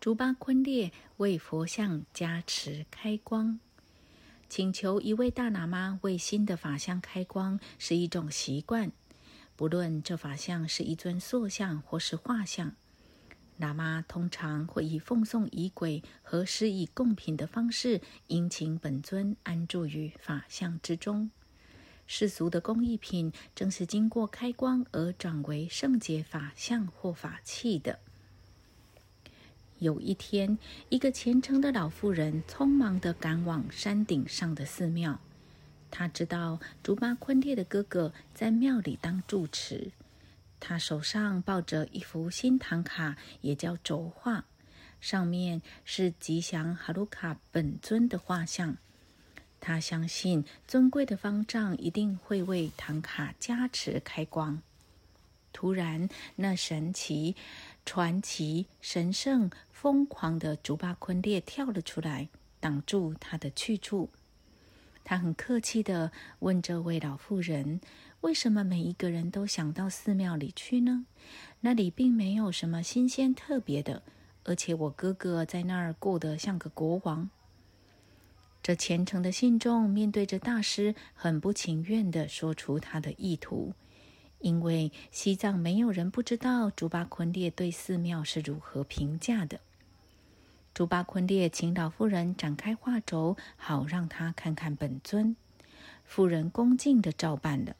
竹巴昆列为佛像加持开光，请求一位大喇嘛为新的法相开光是一种习惯。不论这法像是一尊塑像或是画像，喇嘛通常会以奉送仪轨和施以贡品的方式，殷请本尊安住于法像之中。世俗的工艺品正是经过开光而转为圣洁法像或法器的。有一天，一个虔诚的老妇人匆忙地赶往山顶上的寺庙。她知道竹巴昆列的哥哥在庙里当住持。他手上抱着一幅新唐卡，也叫轴画，上面是吉祥哈鲁卡本尊的画像。他相信尊贵的方丈一定会为唐卡加持开光。突然，那神奇、传奇、神圣、疯狂的竹巴昆列跳了出来，挡住他的去处。他很客气地问这位老妇人：“为什么每一个人都想到寺庙里去呢？那里并没有什么新鲜特别的，而且我哥哥在那儿过得像个国王。”这虔诚的信众面对着大师，很不情愿地说出他的意图。因为西藏没有人不知道竹巴昆列对寺庙是如何评价的。竹巴昆列请老妇人展开画轴，好让他看看本尊。妇人恭敬地照办了。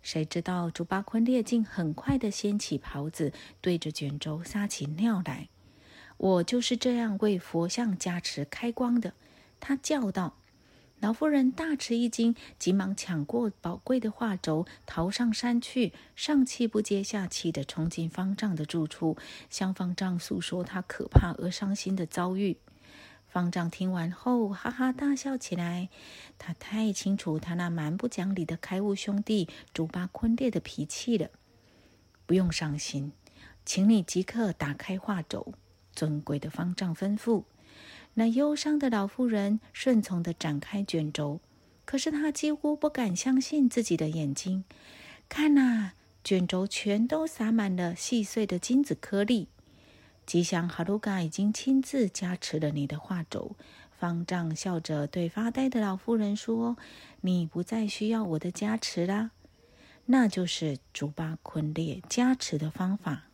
谁知道竹巴昆列竟很快地掀起袍子，对着卷轴撒起尿来。我就是这样为佛像加持开光的，他叫道。老妇人大吃一惊，急忙抢过宝贵的画轴，逃上山去，上气不接下气地冲进方丈的住处，向方丈诉说他可怕而伤心的遭遇。方丈听完后，哈哈大笑起来。他太清楚他那蛮不讲理的开悟兄弟竹巴昆列的脾气了。不用伤心，请你即刻打开画轴。尊贵的方丈吩咐。那忧伤的老妇人顺从地展开卷轴，可是她几乎不敢相信自己的眼睛。看呐，卷轴全都洒满了细碎的金子颗粒。吉祥哈鲁嘎已经亲自加持了你的画轴。方丈笑着对发呆的老妇人说：“你不再需要我的加持啦，那就是竹巴昆列加持的方法。”